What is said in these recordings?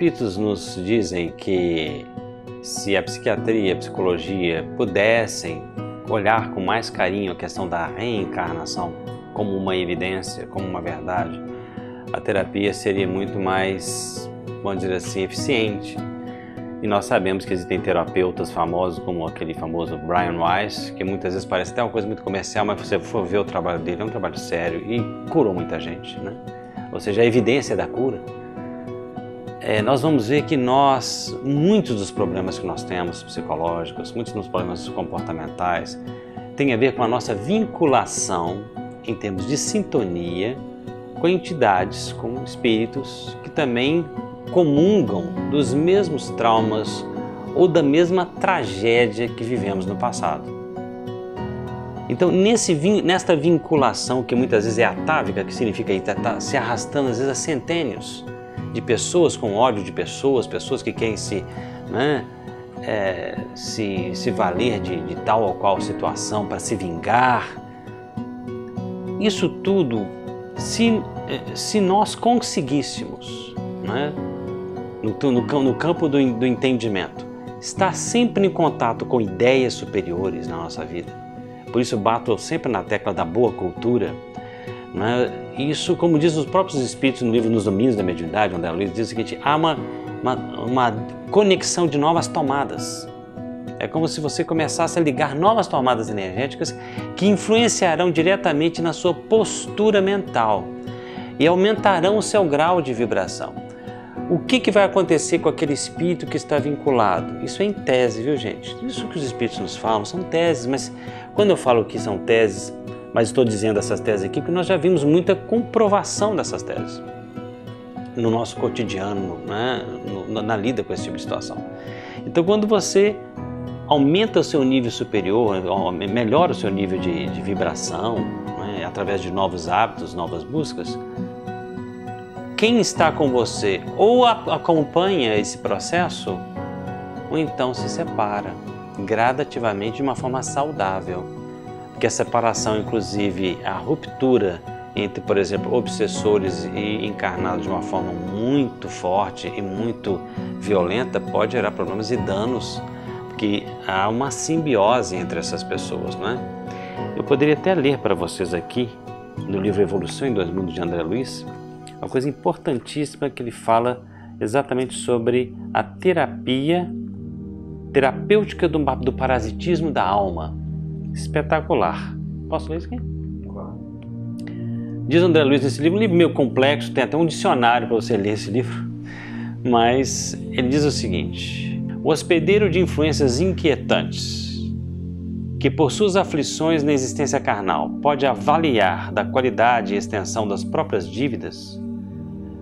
Os espíritos nos dizem que se a psiquiatria a psicologia pudessem olhar com mais carinho a questão da reencarnação como uma evidência, como uma verdade, a terapia seria muito mais, vamos dizer assim, eficiente. E nós sabemos que existem terapeutas famosos, como aquele famoso Brian Weiss, que muitas vezes parece até uma coisa muito comercial, mas você for ver o trabalho dele, é um trabalho sério e curou muita gente, né? Ou seja, a evidência da cura. É, nós vamos ver que nós, muitos dos problemas que nós temos psicológicos, muitos dos problemas comportamentais, têm a ver com a nossa vinculação em termos de sintonia com entidades, com espíritos que também comungam dos mesmos traumas ou da mesma tragédia que vivemos no passado. Então, nesse, nesta vinculação que muitas vezes é atávica, que significa estar tá se arrastando às vezes há centênios de pessoas com ódio de pessoas, pessoas que querem se, né, é, se, se valer de, de tal ou qual situação para se vingar. Isso tudo se, eh, se nós conseguíssemos, né, no, no, no campo do, do entendimento, estar sempre em contato com ideias superiores na nossa vida, por isso bato sempre na tecla da boa cultura, né, isso, como diz os próprios espíritos no livro Nos Domínios da Mediunidade, onde a Luiz diz o seguinte: há uma, uma, uma conexão de novas tomadas. É como se você começasse a ligar novas tomadas energéticas que influenciarão diretamente na sua postura mental e aumentarão o seu grau de vibração. O que, que vai acontecer com aquele espírito que está vinculado? Isso é em tese, viu gente? Isso que os espíritos nos falam são teses, mas quando eu falo que são teses, mas estou dizendo essas teses aqui porque nós já vimos muita comprovação dessas teses no nosso cotidiano, né? na, lida com esse tipo de situação. Então, quando você aumenta o seu nível superior, melhora o seu nível de, de vibração, né, através de novos hábitos, novas buscas, quem está com você ou acompanha esse processo, ou então se separa gradativamente de uma forma saudável. Porque a separação, inclusive a ruptura entre, por exemplo, obsessores e encarnados de uma forma muito forte e muito violenta, pode gerar problemas e danos que há uma simbiose entre essas pessoas, não é? Eu poderia até ler para vocês aqui, no livro Evolução em Dois Mundos de André Luiz, uma coisa importantíssima que ele fala exatamente sobre a terapia terapêutica do, do parasitismo da alma. Espetacular. Posso ler isso aqui? Diz André Luiz nesse livro, um livro meio complexo, tem até um dicionário para você ler esse livro, mas ele diz o seguinte: o hospedeiro de influências inquietantes, que por suas aflições na existência carnal pode avaliar da qualidade e extensão das próprias dívidas,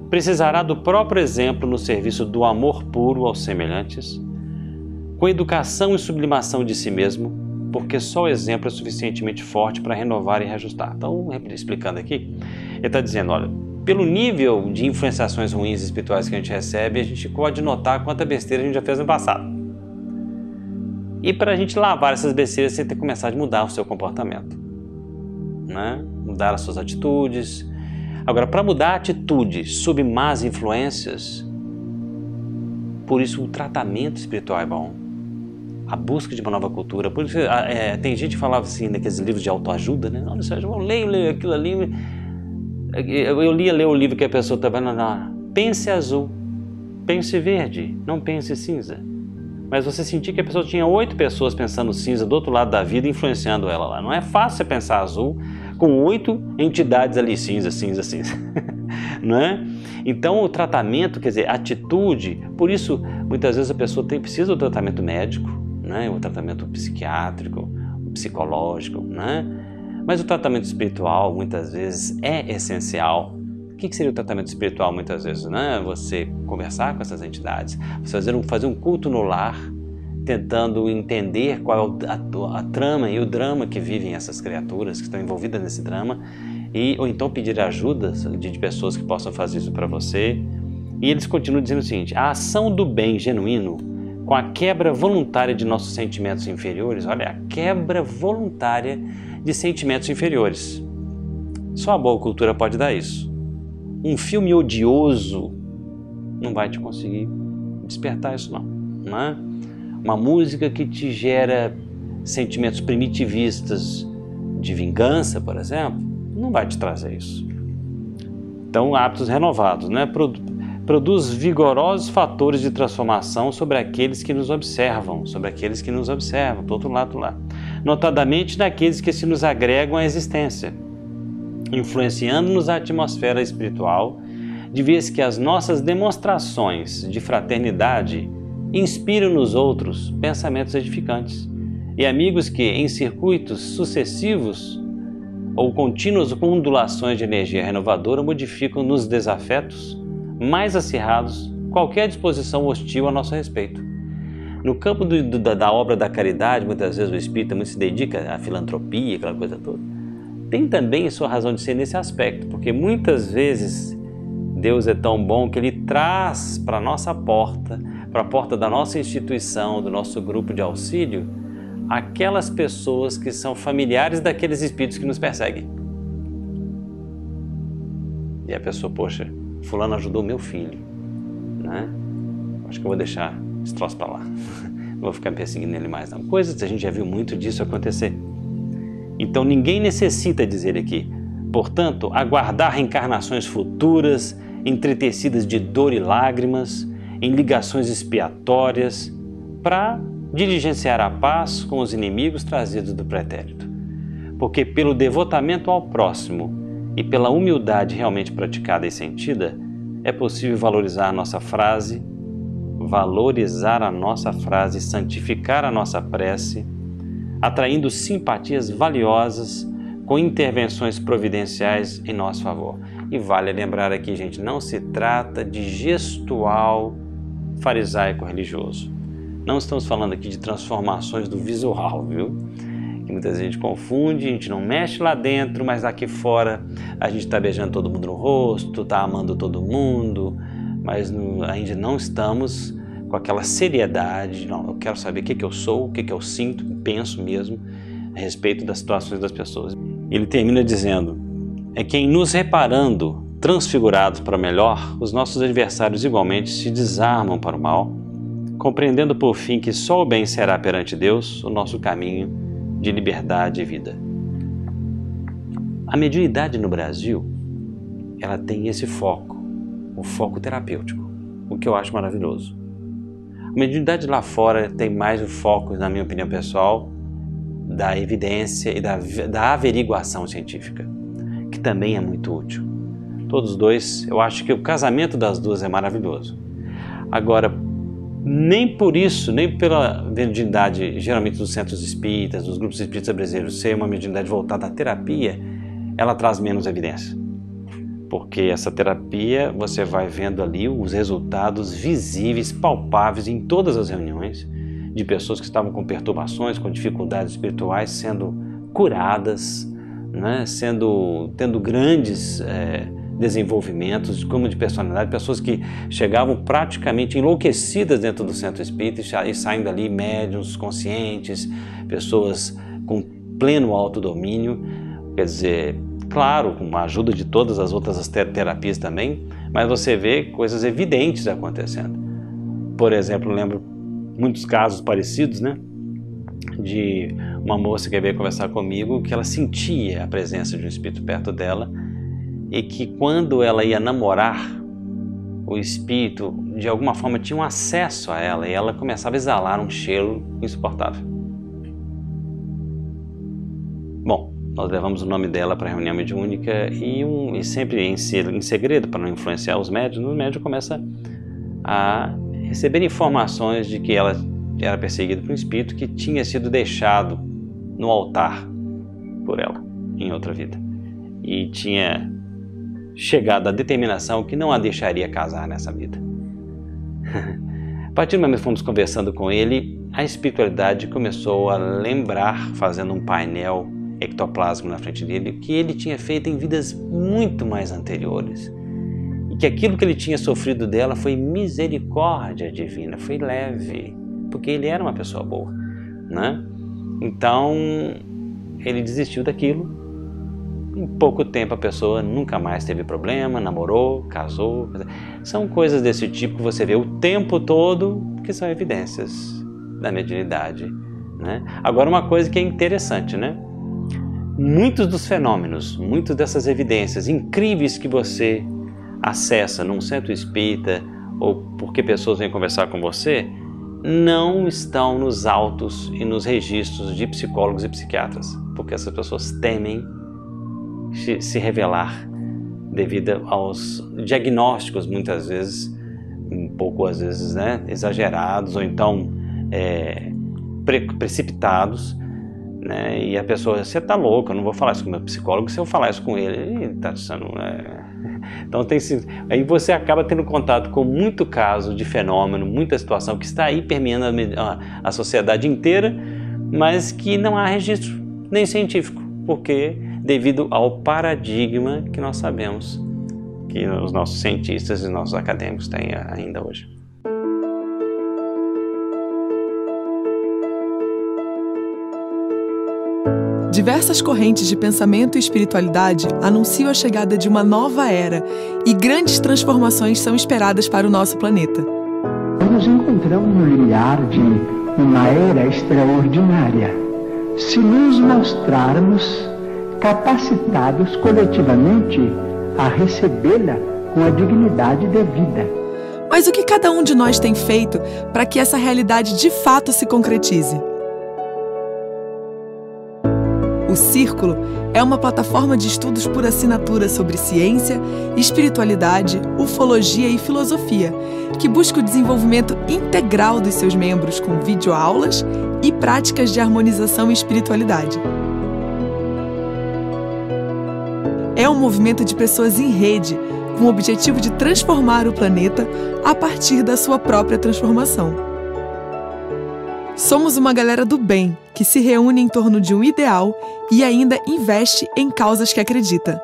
precisará do próprio exemplo no serviço do amor puro aos semelhantes, com educação e sublimação de si mesmo, porque só o exemplo é suficientemente forte para renovar e reajustar. Então, explicando aqui, ele está dizendo: olha, pelo nível de influenciações ruins espirituais que a gente recebe, a gente pode notar quanta besteira a gente já fez no passado. E para a gente lavar essas besteiras, você tem que começar a mudar o seu comportamento, né? mudar as suas atitudes. Agora, para mudar a atitude sob más influências, por isso o tratamento espiritual é bom. A busca de uma nova cultura. Por isso, é, tem gente que falava assim naqueles livros de autoajuda, né? Olha, Sérgio, eu leio, leio aquilo ali eu li ler o livro que a pessoa estava na pense azul, pense verde, não pense cinza. Mas você sentir que a pessoa tinha oito pessoas pensando cinza do outro lado da vida, influenciando ela lá. Não é fácil você pensar azul com oito entidades ali cinza, cinza, cinza. não é? Então o tratamento, quer dizer, atitude, por isso muitas vezes a pessoa tem, precisa do tratamento médico, né? o tratamento psiquiátrico, psicológico, né? Mas o tratamento espiritual muitas vezes é essencial. O que seria o tratamento espiritual muitas vezes? Né? Você conversar com essas entidades, você fazer um, fazer um culto no lar, tentando entender qual é a, a, trama e o drama que vivem essas criaturas que estão envolvidas nesse drama, e, ou então pedir ajuda de, de pessoas que possam fazer isso para você. E eles continuam dizendo o seguinte: a ação do bem genuíno com a quebra voluntária de nossos sentimentos inferiores, olha, a quebra voluntária de sentimentos inferiores. Só a boa cultura pode dar isso. Um filme odioso não vai te conseguir despertar isso não, não é? Uma música que te gera sentimentos primitivistas de vingança, por exemplo, não vai te trazer isso. Então, hábitos renovados, né? Produz vigorosos fatores de transformação sobre aqueles que nos observam, sobre aqueles que nos observam, do outro lado lá. Notadamente naqueles que se nos agregam à existência, influenciando-nos a atmosfera espiritual, de vez que as nossas demonstrações de fraternidade inspiram nos outros pensamentos edificantes e amigos que, em circuitos sucessivos ou contínuas ondulações de energia renovadora, modificam nos desafetos mais acirrados qualquer disposição hostil a nosso respeito. No campo do, do, da obra da caridade, muitas vezes o espírita muito se dedica à filantropia, aquela coisa toda. Tem também sua razão de ser nesse aspecto, porque muitas vezes Deus é tão bom que Ele traz para a nossa porta, para a porta da nossa instituição, do nosso grupo de auxílio, aquelas pessoas que são familiares daqueles espíritos que nos perseguem. E a pessoa, poxa, fulano ajudou meu filho, né? Acho que eu vou deixar esse troço para lá. Não vou ficar perseguindo ele mais não. Coisas, a gente já viu muito disso acontecer. Então ninguém necessita dizer aqui. Portanto, aguardar reencarnações futuras, entretecidas de dor e lágrimas, em ligações expiatórias, para diligenciar a paz com os inimigos trazidos do pretérito. Porque pelo devotamento ao próximo e pela humildade realmente praticada e sentida, é possível valorizar a nossa frase, valorizar a nossa frase, santificar a nossa prece, atraindo simpatias valiosas com intervenções providenciais em nosso favor. E vale lembrar aqui, gente, não se trata de gestual farisaico religioso. Não estamos falando aqui de transformações do visual, viu? Que muitas vezes a gente confunde, a gente não mexe lá dentro, mas aqui fora a gente está beijando todo mundo no rosto, está amando todo mundo, mas ainda não estamos com aquela seriedade. Não, eu quero saber o que, que eu sou, o que, que eu sinto, penso mesmo a respeito das situações das pessoas. Ele termina dizendo: é que em nos reparando transfigurados para melhor, os nossos adversários igualmente se desarmam para o mal compreendendo por fim que só o bem será perante Deus o nosso caminho de liberdade e vida. A mediunidade no Brasil, ela tem esse foco, o foco terapêutico, o que eu acho maravilhoso. A mediunidade lá fora tem mais o foco, na minha opinião pessoal, da evidência e da, da averiguação científica, que também é muito útil. Todos dois, eu acho que o casamento das duas é maravilhoso. Agora, nem por isso, nem pela mediunidade, geralmente dos centros espíritas, dos grupos espíritas brasileiros, ser uma mediunidade voltada à terapia, ela traz menos evidência. Porque essa terapia, você vai vendo ali os resultados visíveis, palpáveis em todas as reuniões de pessoas que estavam com perturbações, com dificuldades espirituais, sendo curadas, né? sendo tendo grandes é, desenvolvimentos, como de personalidade, pessoas que chegavam praticamente enlouquecidas dentro do centro espírita e saindo dali médiums conscientes, pessoas com pleno autodomínio, quer dizer, claro, com a ajuda de todas as outras terapias também, mas você vê coisas evidentes acontecendo. Por exemplo, lembro muitos casos parecidos, né? De uma moça que veio conversar comigo que ela sentia a presença de um espírito perto dela e que quando ela ia namorar, o espírito de alguma forma tinha um acesso a ela e ela começava a exalar um cheiro insuportável. Bom, nós levamos o nome dela para a reunião mediúnica e, um, e sempre em, em segredo, para não influenciar os médios, o médium começa a receber informações de que ela era perseguida por um espírito que tinha sido deixado no altar por ela em outra vida e tinha chegado à determinação que não a deixaria casar nessa vida. a partir do momento que fomos conversando com ele, a espiritualidade começou a lembrar, fazendo um painel ectoplásmico na frente dele, que ele tinha feito em vidas muito mais anteriores. E que aquilo que ele tinha sofrido dela foi misericórdia divina, foi leve, porque ele era uma pessoa boa, né? Então, ele desistiu daquilo em pouco tempo a pessoa nunca mais teve problema, namorou, casou. São coisas desse tipo que você vê o tempo todo que são evidências da mediunidade. Né? Agora, uma coisa que é interessante, né? Muitos dos fenômenos, muitas dessas evidências incríveis que você acessa num centro espírita ou porque pessoas vêm conversar com você, não estão nos autos e nos registros de psicólogos e psiquiatras, porque essas pessoas temem se revelar devido aos diagnósticos muitas vezes um pouco às vezes né, exagerados ou então é, pre precipitados né, e a pessoa você tá louco eu não vou falar isso com o meu psicólogo se eu falar isso com ele tá sendo é... então tem aí você acaba tendo contato com muito caso de fenômeno muita situação que está aí permeando a, a sociedade inteira mas que não há registro nem científico porque devido ao paradigma que nós sabemos que os nossos cientistas e nossos acadêmicos têm ainda hoje. Diversas correntes de pensamento e espiritualidade anunciam a chegada de uma nova era e grandes transformações são esperadas para o nosso planeta. Nos encontramos no limiar de uma era extraordinária. Se nos mostrarmos capacitados coletivamente a recebê-la com a dignidade devida. Mas o que cada um de nós tem feito para que essa realidade de fato se concretize? O Círculo é uma plataforma de estudos por assinatura sobre ciência, espiritualidade, ufologia e filosofia, que busca o desenvolvimento integral dos seus membros com videoaulas e práticas de harmonização e espiritualidade. É um movimento de pessoas em rede, com o objetivo de transformar o planeta a partir da sua própria transformação. Somos uma galera do bem que se reúne em torno de um ideal e ainda investe em causas que acredita.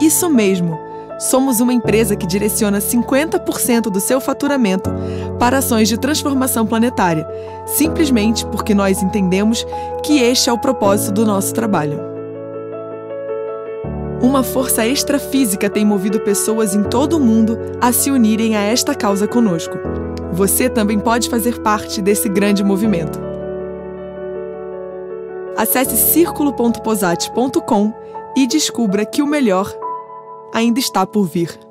Isso mesmo! Somos uma empresa que direciona 50% do seu faturamento para ações de transformação planetária, simplesmente porque nós entendemos que este é o propósito do nosso trabalho. Uma força extrafísica tem movido pessoas em todo o mundo a se unirem a esta causa conosco. Você também pode fazer parte desse grande movimento. Acesse círculo.posate.com e descubra que o melhor ainda está por vir.